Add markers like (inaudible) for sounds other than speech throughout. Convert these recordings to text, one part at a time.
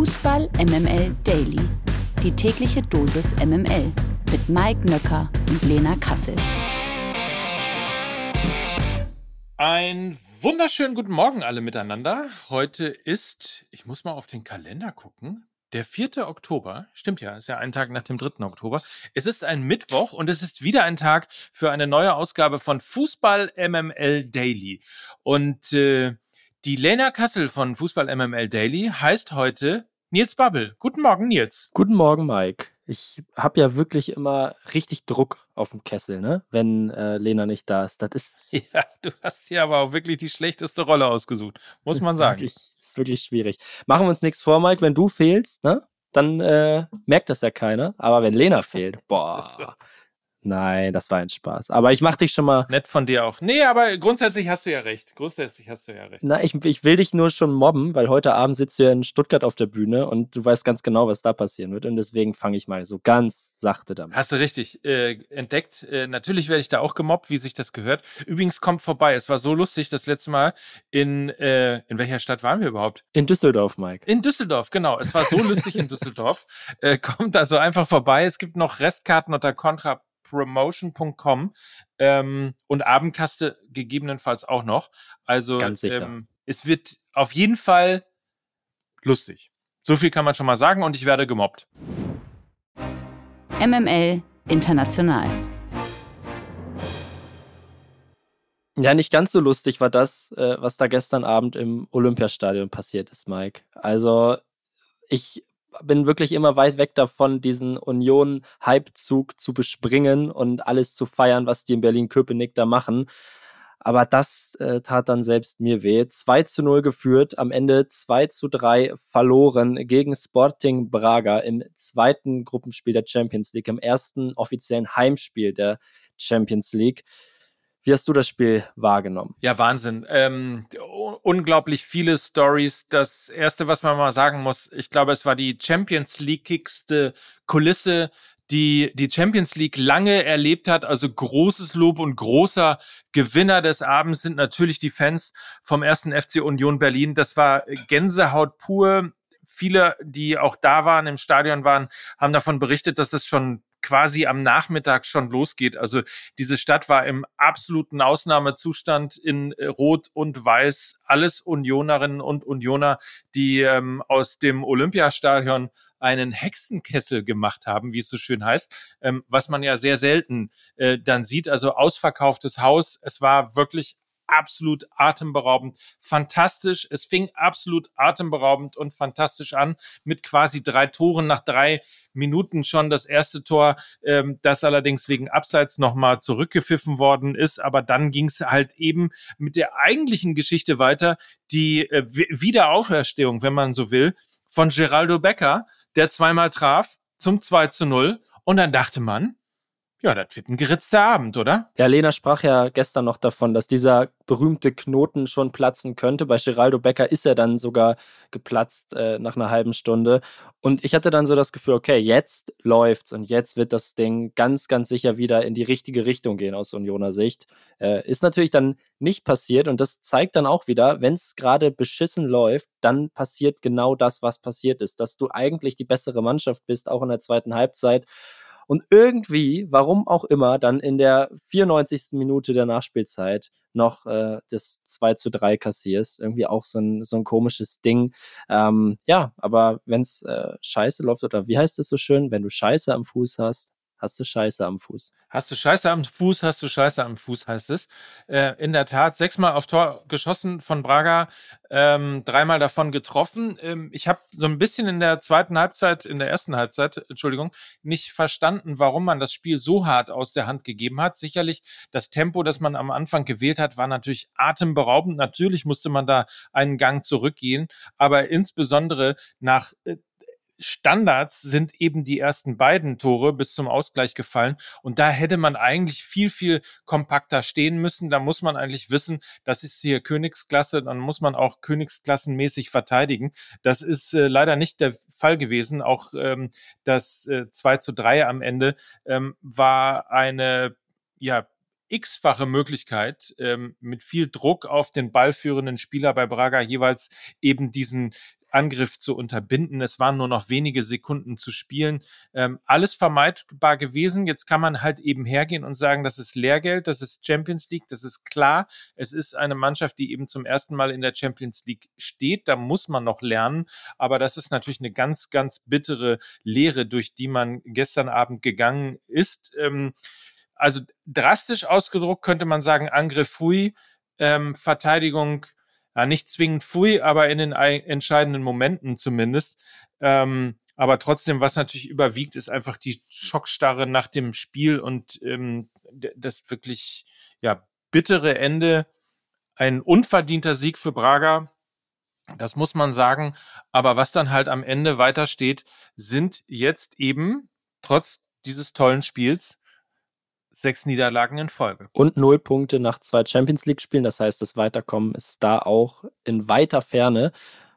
Fußball MML Daily. Die tägliche Dosis MML mit Mike Nöcker und Lena Kassel. Ein wunderschönen guten Morgen alle miteinander. Heute ist, ich muss mal auf den Kalender gucken, der 4. Oktober. Stimmt ja, ist ja ein Tag nach dem 3. Oktober. Es ist ein Mittwoch und es ist wieder ein Tag für eine neue Ausgabe von Fußball MML Daily. Und äh, die Lena Kassel von Fußball MML Daily heißt heute Nils Babbel. Guten Morgen, Nils. Guten Morgen, Mike. Ich habe ja wirklich immer richtig Druck auf dem Kessel, ne? wenn äh, Lena nicht da ist. Das ist. (laughs) Ja, du hast hier aber auch wirklich die schlechteste Rolle ausgesucht, muss man sagen. Wirklich, ist wirklich schwierig. Machen wir uns nichts vor, Mike. Wenn du fehlst, ne? dann äh, merkt das ja keiner. Aber wenn Lena (laughs) fehlt, boah. Nein, das war ein Spaß. Aber ich mach dich schon mal. Nett von dir auch. Nee, aber grundsätzlich hast du ja recht. Grundsätzlich hast du ja recht. Na, ich, ich will dich nur schon mobben, weil heute Abend sitzt du ja in Stuttgart auf der Bühne und du weißt ganz genau, was da passieren wird. Und deswegen fange ich mal so ganz sachte damit. Hast du richtig äh, entdeckt. Äh, natürlich werde ich da auch gemobbt, wie sich das gehört. Übrigens kommt vorbei. Es war so lustig, das letzte Mal in, äh, in welcher Stadt waren wir überhaupt? In Düsseldorf, Mike. In Düsseldorf, genau. Es war so lustig in (laughs) Düsseldorf. Äh, kommt also einfach vorbei. Es gibt noch Restkarten unter Contra promotion.com ähm, und Abendkaste gegebenenfalls auch noch. Also Ganz sicher. Ähm, es wird auf jeden Fall lustig. So viel kann man schon mal sagen und ich werde gemobbt. MML International. Ja, nicht ganz so lustig war das, äh, was da gestern Abend im Olympiastadion passiert ist, Mike. Also ich bin wirklich immer weit weg davon, diesen Union-Hypezug zu bespringen und alles zu feiern, was die in Berlin-Köpenick da machen. Aber das äh, tat dann selbst mir weh. 2 zu 0 geführt, am Ende 2 zu 3 verloren gegen Sporting Braga im zweiten Gruppenspiel der Champions League, im ersten offiziellen Heimspiel der Champions League. Wie hast du das Spiel wahrgenommen? Ja, Wahnsinn. Ähm, unglaublich viele Stories. Das erste, was man mal sagen muss, ich glaube, es war die Champions League-igste Kulisse, die die Champions League lange erlebt hat. Also großes Lob und großer Gewinner des Abends sind natürlich die Fans vom ersten FC Union Berlin. Das war Gänsehaut pur. Viele, die auch da waren, im Stadion waren, haben davon berichtet, dass es schon quasi am Nachmittag schon losgeht. Also diese Stadt war im absoluten Ausnahmezustand in äh, Rot und Weiß. Alles Unionerinnen und Unioner, die ähm, aus dem Olympiastadion einen Hexenkessel gemacht haben, wie es so schön heißt, ähm, was man ja sehr selten äh, dann sieht. Also ausverkauftes Haus. Es war wirklich absolut atemberaubend, fantastisch. Es fing absolut atemberaubend und fantastisch an mit quasi drei Toren nach drei Minuten schon das erste Tor, ähm, das allerdings wegen Abseits nochmal zurückgepfiffen worden ist. Aber dann ging es halt eben mit der eigentlichen Geschichte weiter, die äh, Wiederauferstehung, wenn man so will, von Geraldo Becker, der zweimal traf zum 2 zu 0. Und dann dachte man, ja, das wird ein geritzter Abend, oder? Ja, Lena sprach ja gestern noch davon, dass dieser berühmte Knoten schon platzen könnte. Bei Geraldo Becker ist er dann sogar geplatzt äh, nach einer halben Stunde. Und ich hatte dann so das Gefühl, okay, jetzt läuft's und jetzt wird das Ding ganz, ganz sicher wieder in die richtige Richtung gehen aus Unioner Sicht. Äh, ist natürlich dann nicht passiert und das zeigt dann auch wieder, wenn es gerade beschissen läuft, dann passiert genau das, was passiert ist, dass du eigentlich die bessere Mannschaft bist, auch in der zweiten Halbzeit und irgendwie, warum auch immer, dann in der 94. Minute der Nachspielzeit noch äh, das 2 zu 3 kassierst. Irgendwie auch so ein, so ein komisches Ding. Ähm, ja, aber wenn es äh, scheiße läuft, oder wie heißt es so schön, wenn du Scheiße am Fuß hast, hast du Scheiße am Fuß. Hast du Scheiße am Fuß, hast du Scheiße am Fuß, heißt es. Äh, in der Tat, sechsmal auf Tor geschossen von Braga, ähm, dreimal davon getroffen. Ähm, ich habe so ein bisschen in der zweiten Halbzeit, in der ersten Halbzeit, Entschuldigung, nicht verstanden, warum man das Spiel so hart aus der Hand gegeben hat. Sicherlich das Tempo, das man am Anfang gewählt hat, war natürlich atemberaubend. Natürlich musste man da einen Gang zurückgehen, aber insbesondere nach äh, Standards sind eben die ersten beiden Tore bis zum Ausgleich gefallen. Und da hätte man eigentlich viel, viel kompakter stehen müssen. Da muss man eigentlich wissen, das ist hier Königsklasse, dann muss man auch Königsklassenmäßig verteidigen. Das ist äh, leider nicht der Fall gewesen. Auch ähm, das äh, 2 zu 3 am Ende ähm, war eine ja, x-fache Möglichkeit, ähm, mit viel Druck auf den ballführenden Spieler bei Braga jeweils eben diesen Angriff zu unterbinden. Es waren nur noch wenige Sekunden zu spielen. Ähm, alles vermeidbar gewesen. Jetzt kann man halt eben hergehen und sagen, das ist Lehrgeld, das ist Champions League, das ist klar. Es ist eine Mannschaft, die eben zum ersten Mal in der Champions League steht. Da muss man noch lernen. Aber das ist natürlich eine ganz, ganz bittere Lehre, durch die man gestern Abend gegangen ist. Ähm, also drastisch ausgedruckt könnte man sagen, Angriff Hui, ähm, Verteidigung ja, nicht zwingend Fui, aber in den entscheidenden Momenten zumindest. Ähm, aber trotzdem, was natürlich überwiegt, ist einfach die Schockstarre nach dem Spiel und ähm, das wirklich ja bittere Ende. Ein unverdienter Sieg für Braga, das muss man sagen. Aber was dann halt am Ende weitersteht, sind jetzt eben trotz dieses tollen Spiels sechs Niederlagen in Folge. Und null Punkte nach zwei Champions League-Spielen. Das heißt, das Weiterkommen ist da auch in weiter Ferne.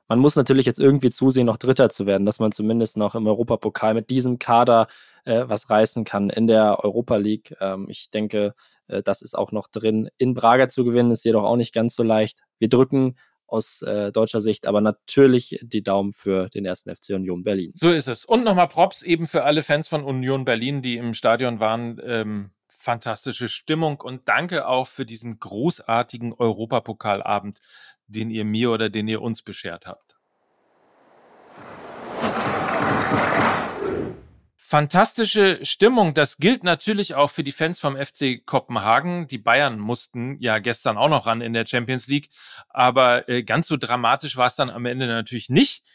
Man muss natürlich jetzt irgendwie zusehen, noch Dritter zu werden, dass man zumindest noch im Europapokal mit diesem Kader äh, was reißen kann in der Europa League. Ähm, ich denke, äh, das ist auch noch drin. In Braga zu gewinnen ist jedoch auch nicht ganz so leicht. Wir drücken aus äh, deutscher Sicht, aber natürlich die Daumen für den ersten FC Union Berlin. So ist es. Und nochmal Props eben für alle Fans von Union Berlin, die im Stadion waren. Ähm, fantastische Stimmung und danke auch für diesen großartigen Europapokalabend, den ihr mir oder den ihr uns beschert habt. Fantastische Stimmung, das gilt natürlich auch für die Fans vom FC Kopenhagen. Die Bayern mussten ja gestern auch noch ran in der Champions League, aber äh, ganz so dramatisch war es dann am Ende natürlich nicht.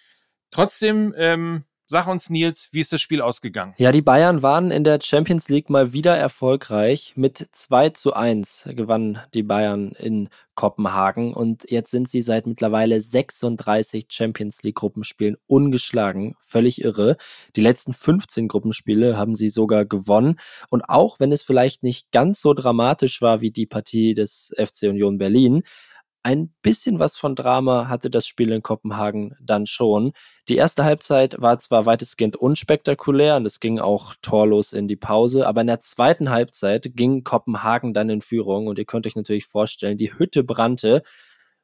Trotzdem ähm, Sag uns, Nils, wie ist das Spiel ausgegangen? Ja, die Bayern waren in der Champions League mal wieder erfolgreich. Mit 2 zu 1 gewannen die Bayern in Kopenhagen und jetzt sind sie seit mittlerweile 36 Champions League Gruppenspielen ungeschlagen. Völlig irre. Die letzten 15 Gruppenspiele haben sie sogar gewonnen. Und auch wenn es vielleicht nicht ganz so dramatisch war wie die Partie des FC Union Berlin, ein bisschen was von Drama hatte das Spiel in Kopenhagen dann schon. Die erste Halbzeit war zwar weitestgehend unspektakulär und es ging auch torlos in die Pause, aber in der zweiten Halbzeit ging Kopenhagen dann in Führung und ihr könnt euch natürlich vorstellen, die Hütte brannte.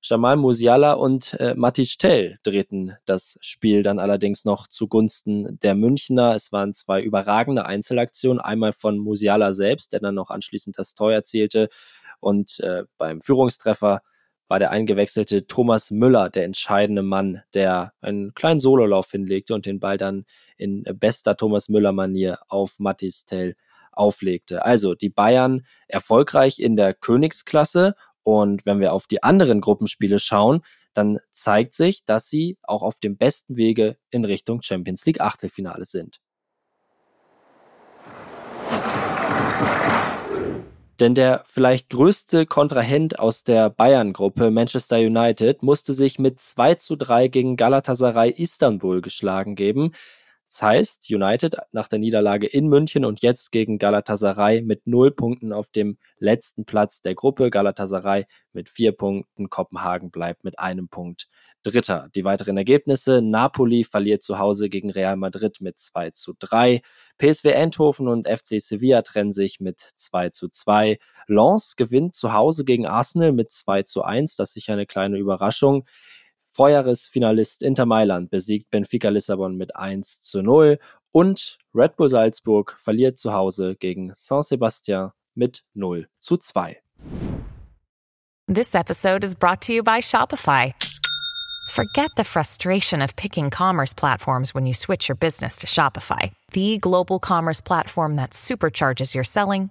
Jamal Musiala und äh, Matic Tell drehten das Spiel dann allerdings noch zugunsten der Münchner. Es waren zwei überragende Einzelaktionen, einmal von Musiala selbst, der dann noch anschließend das Tor erzielte und äh, beim Führungstreffer war der eingewechselte Thomas Müller der entscheidende Mann, der einen kleinen Sololauf hinlegte und den Ball dann in bester Thomas Müller-Manier auf Mattis Tell auflegte. Also die Bayern erfolgreich in der Königsklasse und wenn wir auf die anderen Gruppenspiele schauen, dann zeigt sich, dass sie auch auf dem besten Wege in Richtung Champions League Achtelfinale sind. Denn der vielleicht größte Kontrahent aus der Bayern-Gruppe, Manchester United, musste sich mit 2 zu 3 gegen Galatasaray Istanbul geschlagen geben. Das heißt, United nach der Niederlage in München und jetzt gegen Galatasaray mit null Punkten auf dem letzten Platz der Gruppe. Galatasaray mit vier Punkten. Kopenhagen bleibt mit einem Punkt Dritter. Die weiteren Ergebnisse. Napoli verliert zu Hause gegen Real Madrid mit 2 zu 3. PSV Eindhoven und FC Sevilla trennen sich mit 2 zu 2. Lens gewinnt zu Hause gegen Arsenal mit 2 zu 1. Das ist sicher eine kleine Überraschung. Vorjahresfinalist Inter Mailand besiegt Benfica Lissabon mit 1 zu 0 und Red Bull Salzburg verliert zu Hause gegen Saint-Sébastien mit 0 zu 2. This episode is brought to you by Shopify. Forget the frustration of picking commerce platforms when you switch your business to Shopify, the global commerce platform that supercharges your selling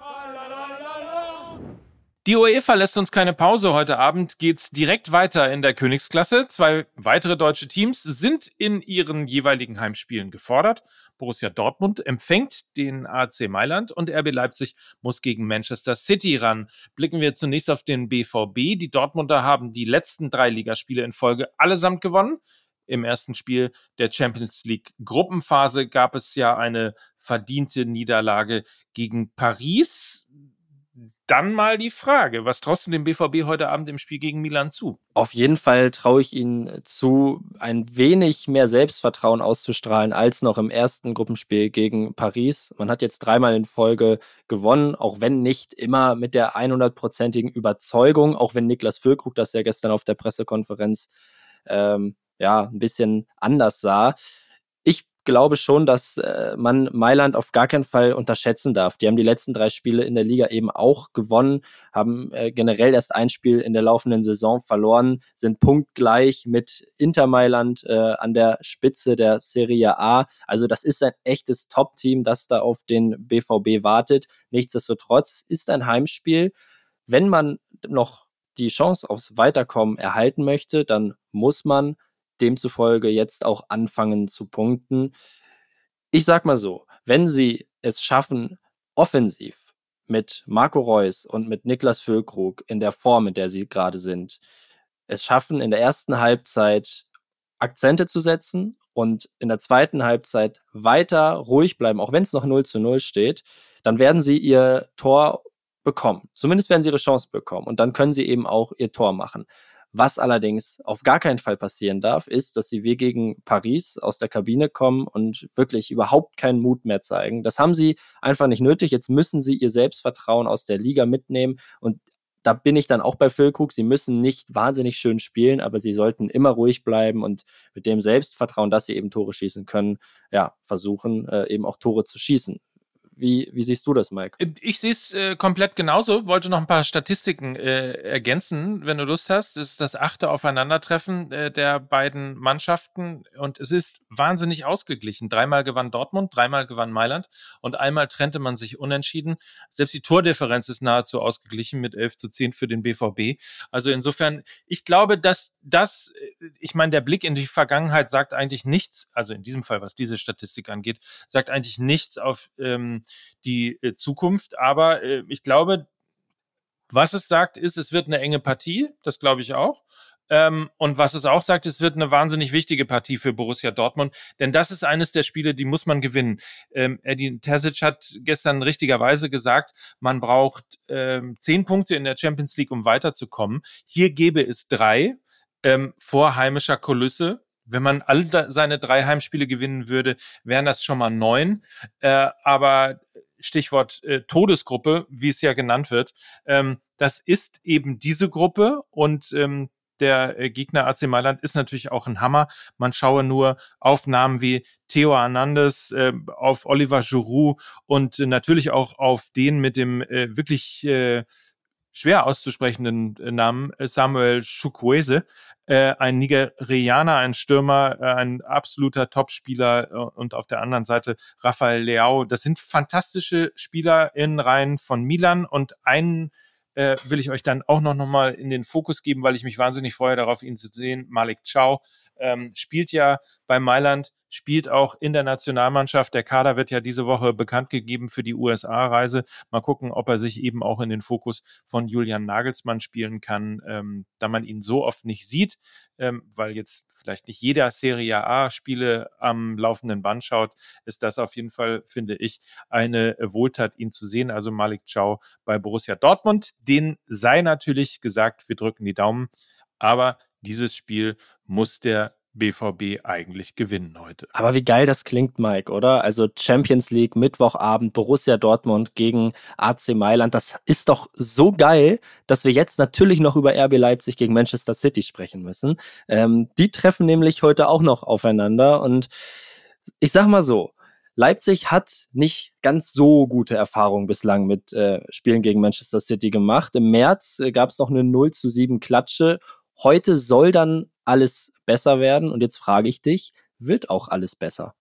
Die UEFA lässt uns keine Pause. Heute Abend geht's direkt weiter in der Königsklasse. Zwei weitere deutsche Teams sind in ihren jeweiligen Heimspielen gefordert. Borussia Dortmund empfängt den AC Mailand und RB Leipzig muss gegen Manchester City ran. Blicken wir zunächst auf den BVB. Die Dortmunder haben die letzten drei Ligaspiele in Folge allesamt gewonnen. Im ersten Spiel der Champions League Gruppenphase gab es ja eine verdiente Niederlage gegen Paris dann mal die Frage, was traust du dem BVB heute Abend im Spiel gegen Milan zu? Auf jeden Fall traue ich ihnen zu, ein wenig mehr Selbstvertrauen auszustrahlen als noch im ersten Gruppenspiel gegen Paris. Man hat jetzt dreimal in Folge gewonnen, auch wenn nicht immer mit der 100%igen Überzeugung, auch wenn Niklas Füllkrug das ja gestern auf der Pressekonferenz ähm, ja ein bisschen anders sah. Glaube schon, dass äh, man Mailand auf gar keinen Fall unterschätzen darf. Die haben die letzten drei Spiele in der Liga eben auch gewonnen, haben äh, generell erst ein Spiel in der laufenden Saison verloren, sind punktgleich mit Inter Mailand äh, an der Spitze der Serie A. Also das ist ein echtes Top-Team, das da auf den BVB wartet. Nichtsdestotrotz, es ist ein Heimspiel. Wenn man noch die Chance aufs Weiterkommen erhalten möchte, dann muss man demzufolge jetzt auch anfangen zu punkten. Ich sag mal so, wenn sie es schaffen, offensiv mit Marco Reus und mit Niklas Füllkrug in der Form, in der sie gerade sind, es schaffen, in der ersten Halbzeit Akzente zu setzen und in der zweiten Halbzeit weiter ruhig bleiben, auch wenn es noch 0 zu 0 steht, dann werden sie ihr Tor bekommen. Zumindest werden sie ihre Chance bekommen und dann können sie eben auch ihr Tor machen. Was allerdings auf gar keinen Fall passieren darf, ist, dass sie wie gegen Paris aus der Kabine kommen und wirklich überhaupt keinen Mut mehr zeigen. Das haben sie einfach nicht nötig. Jetzt müssen sie ihr Selbstvertrauen aus der Liga mitnehmen und da bin ich dann auch bei Füllkrug. Sie müssen nicht wahnsinnig schön spielen, aber sie sollten immer ruhig bleiben und mit dem Selbstvertrauen, dass sie eben Tore schießen können, ja, versuchen, äh, eben auch Tore zu schießen. Wie, wie siehst du das, Mike? Äh, ich sehe es äh, komplett genauso. Wollte noch ein paar Statistiken äh, ergänzen, wenn du Lust hast. Das ist das achte Aufeinandertreffen äh, der beiden Mannschaften und es ist wahnsinnig ausgeglichen. Dreimal gewann Dortmund, dreimal gewann Mailand und einmal trennte man sich unentschieden. Selbst die Tordifferenz ist nahezu ausgeglichen mit 11 zu 10 für den BVB. Also insofern, ich glaube, dass das, äh, ich meine, der Blick in die Vergangenheit sagt eigentlich nichts, also in diesem Fall, was diese Statistik angeht, sagt eigentlich nichts auf ähm, die äh, Zukunft. Aber äh, ich glaube, was es sagt, ist, es wird eine enge Partie. Das glaube ich auch. Ähm, und was es auch sagt, es wird eine wahnsinnig wichtige Partie für Borussia Dortmund, denn das ist eines der Spiele, die muss man gewinnen. Ähm, Eddie Terzic hat gestern richtigerweise gesagt, man braucht ähm, zehn Punkte in der Champions League, um weiterzukommen. Hier gäbe es drei ähm, vor heimischer Kulisse. Wenn man all seine drei Heimspiele gewinnen würde, wären das schon mal neun. Äh, aber Stichwort äh, Todesgruppe, wie es ja genannt wird, ähm, das ist eben diese Gruppe und ähm, der äh, Gegner AC Mailand ist natürlich auch ein Hammer. Man schaue nur auf Namen wie Theo Hernandez, äh, auf Oliver Giroud und natürlich auch auf den mit dem äh, wirklich äh, schwer auszusprechenden äh, Namen äh, Samuel Chukwueze, äh, ein Nigerianer, ein Stürmer, äh, ein absoluter Topspieler äh, und auf der anderen Seite Rafael Leao. Das sind fantastische Spieler in Reihen von Milan und einen äh, will ich euch dann auch noch, noch mal in den Fokus geben, weil ich mich wahnsinnig freue darauf, ihn zu sehen. Malik Chow ähm, spielt ja bei Mailand spielt auch in der Nationalmannschaft. Der Kader wird ja diese Woche bekannt gegeben für die USA-Reise. Mal gucken, ob er sich eben auch in den Fokus von Julian Nagelsmann spielen kann, ähm, da man ihn so oft nicht sieht, ähm, weil jetzt vielleicht nicht jeder Serie A-Spiele am laufenden Band schaut, ist das auf jeden Fall, finde ich, eine Wohltat, ihn zu sehen. Also Malik Chow bei Borussia Dortmund. Den sei natürlich gesagt, wir drücken die Daumen. Aber dieses Spiel muss der BVB eigentlich gewinnen heute. Aber wie geil das klingt, Mike, oder? Also Champions League, Mittwochabend, Borussia Dortmund gegen AC Mailand. Das ist doch so geil, dass wir jetzt natürlich noch über RB Leipzig gegen Manchester City sprechen müssen. Ähm, die treffen nämlich heute auch noch aufeinander. Und ich sag mal so, Leipzig hat nicht ganz so gute Erfahrungen bislang mit äh, Spielen gegen Manchester City gemacht. Im März äh, gab es noch eine 0 zu 7 Klatsche. Heute soll dann alles besser werden? Und jetzt frage ich dich, wird auch alles besser?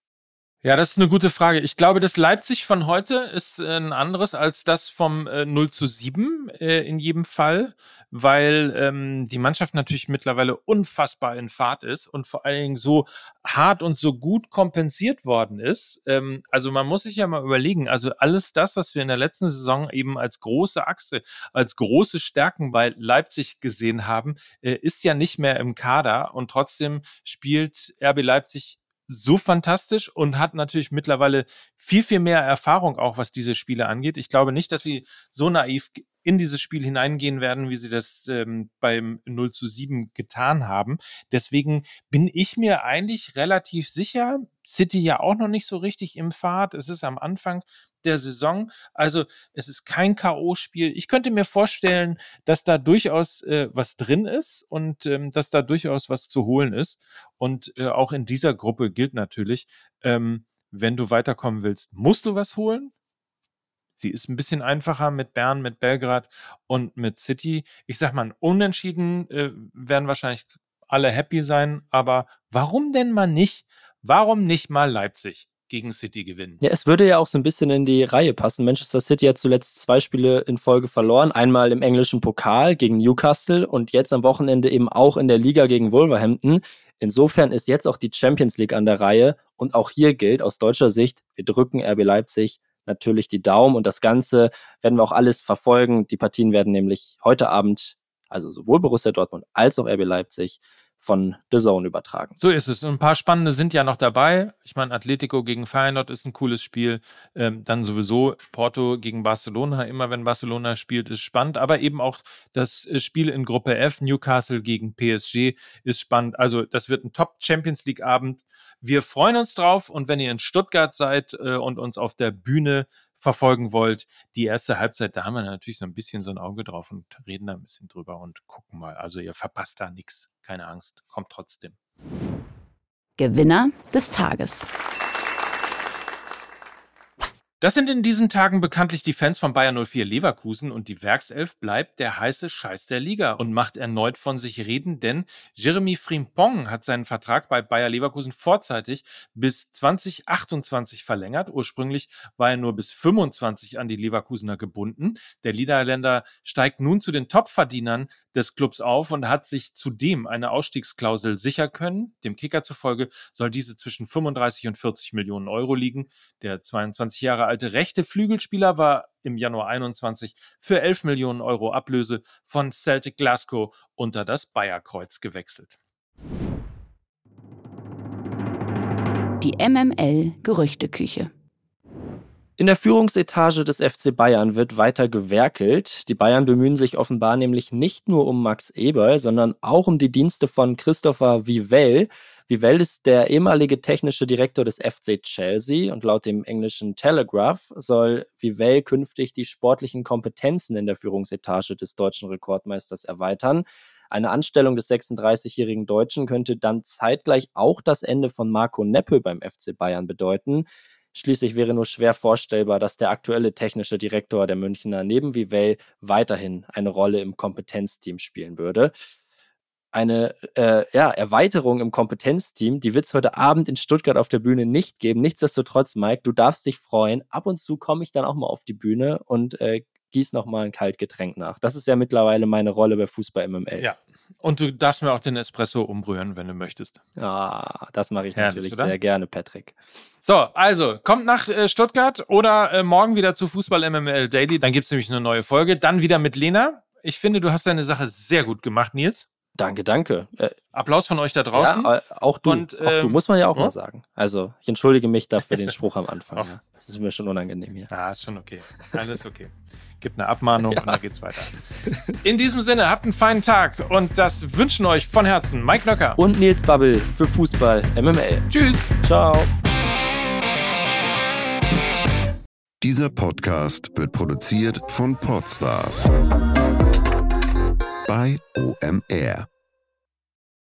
Ja, das ist eine gute Frage. Ich glaube, das Leipzig von heute ist äh, ein anderes als das vom äh, 0 zu 7 äh, in jedem Fall, weil ähm, die Mannschaft natürlich mittlerweile unfassbar in Fahrt ist und vor allen Dingen so hart und so gut kompensiert worden ist. Ähm, also man muss sich ja mal überlegen, also alles das, was wir in der letzten Saison eben als große Achse, als große Stärken bei Leipzig gesehen haben, äh, ist ja nicht mehr im Kader und trotzdem spielt RB Leipzig so fantastisch und hat natürlich mittlerweile viel, viel mehr Erfahrung auch, was diese Spiele angeht. Ich glaube nicht, dass sie so naiv in dieses Spiel hineingehen werden, wie sie das ähm, beim 0 zu 7 getan haben. Deswegen bin ich mir eigentlich relativ sicher, City ja auch noch nicht so richtig im Fahrt. Es ist am Anfang der Saison. Also es ist kein K.O.-Spiel. Ich könnte mir vorstellen, dass da durchaus äh, was drin ist und ähm, dass da durchaus was zu holen ist. Und äh, auch in dieser Gruppe gilt natürlich, ähm, wenn du weiterkommen willst, musst du was holen. Sie ist ein bisschen einfacher mit Bern, mit Belgrad und mit City. Ich sag mal, unentschieden äh, werden wahrscheinlich alle happy sein, aber warum denn mal nicht? Warum nicht mal Leipzig? Gegen City gewinnen. Ja, es würde ja auch so ein bisschen in die Reihe passen. Manchester City hat zuletzt zwei Spiele in Folge verloren. Einmal im englischen Pokal gegen Newcastle und jetzt am Wochenende eben auch in der Liga gegen Wolverhampton. Insofern ist jetzt auch die Champions League an der Reihe und auch hier gilt aus deutscher Sicht, wir drücken RB Leipzig natürlich die Daumen und das Ganze werden wir auch alles verfolgen. Die Partien werden nämlich heute Abend, also sowohl Borussia Dortmund als auch RB Leipzig, von The Zone übertragen. So ist es. Und ein paar spannende sind ja noch dabei. Ich meine, Atletico gegen Feyenoord ist ein cooles Spiel. Ähm, dann sowieso Porto gegen Barcelona. Immer wenn Barcelona spielt, ist spannend. Aber eben auch das äh, Spiel in Gruppe F, Newcastle gegen PSG, ist spannend. Also das wird ein Top Champions League Abend. Wir freuen uns drauf. Und wenn ihr in Stuttgart seid äh, und uns auf der Bühne verfolgen wollt, die erste Halbzeit, da haben wir natürlich so ein bisschen so ein Auge drauf und reden da ein bisschen drüber und gucken mal. Also ihr verpasst da nichts. Keine Angst, kommt trotzdem. Gewinner des Tages. Das sind in diesen Tagen bekanntlich die Fans von Bayern 04 Leverkusen und die Werkself bleibt der heiße Scheiß der Liga und macht erneut von sich reden, denn Jeremy Frimpong hat seinen Vertrag bei Bayer Leverkusen vorzeitig bis 2028 verlängert. Ursprünglich war er nur bis 25 an die Leverkusener gebunden. Der Niederländer steigt nun zu den Topverdienern des Clubs auf und hat sich zudem eine Ausstiegsklausel sicher können. Dem Kicker zufolge soll diese zwischen 35 und 40 Millionen Euro liegen. Der 22 Jahre alte rechte Flügelspieler war im Januar 21 für 11 Millionen Euro Ablöse von Celtic Glasgow unter das Bayerkreuz gewechselt. Die MML Gerüchteküche. In der Führungsetage des FC Bayern wird weiter gewerkelt. Die Bayern bemühen sich offenbar nämlich nicht nur um Max Eberl, sondern auch um die Dienste von Christopher Vivell. Vivell ist der ehemalige technische Direktor des FC Chelsea und laut dem englischen Telegraph soll Vivell künftig die sportlichen Kompetenzen in der Führungsetage des deutschen Rekordmeisters erweitern. Eine Anstellung des 36-jährigen Deutschen könnte dann zeitgleich auch das Ende von Marco Neppe beim FC Bayern bedeuten. Schließlich wäre nur schwer vorstellbar, dass der aktuelle technische Direktor der Münchner neben Vivell weiterhin eine Rolle im Kompetenzteam spielen würde. Eine äh, ja, Erweiterung im Kompetenzteam, die wird es heute Abend in Stuttgart auf der Bühne nicht geben. Nichtsdestotrotz, Mike, du darfst dich freuen. Ab und zu komme ich dann auch mal auf die Bühne und äh, gieß noch mal ein Kaltgetränk nach. Das ist ja mittlerweile meine Rolle bei Fußball MML. Ja, und du darfst mir auch den Espresso umrühren, wenn du möchtest. Ah, das mache ich Herrlich, natürlich oder? sehr gerne, Patrick. So, also, kommt nach äh, Stuttgart oder äh, morgen wieder zu Fußball MML Daily. Dann gibt es nämlich eine neue Folge. Dann wieder mit Lena. Ich finde, du hast deine Sache sehr gut gemacht, Nils. Danke, danke. Äh, Applaus von euch da draußen. Ja, äh, auch du. Und, ähm, auch du, muss man ja auch hm? mal sagen. Also, ich entschuldige mich dafür den Spruch am Anfang. Ja. Das ist mir schon unangenehm hier. Ja, ist schon okay. Alles okay. Gibt eine Abmahnung (laughs) ja. und dann geht's weiter. In diesem Sinne, habt einen feinen Tag und das wünschen euch von Herzen Mike Nöcker und Nils Babbel für Fußball MML. Tschüss. Ciao. Dieser Podcast wird produziert von Podstars bei OMR.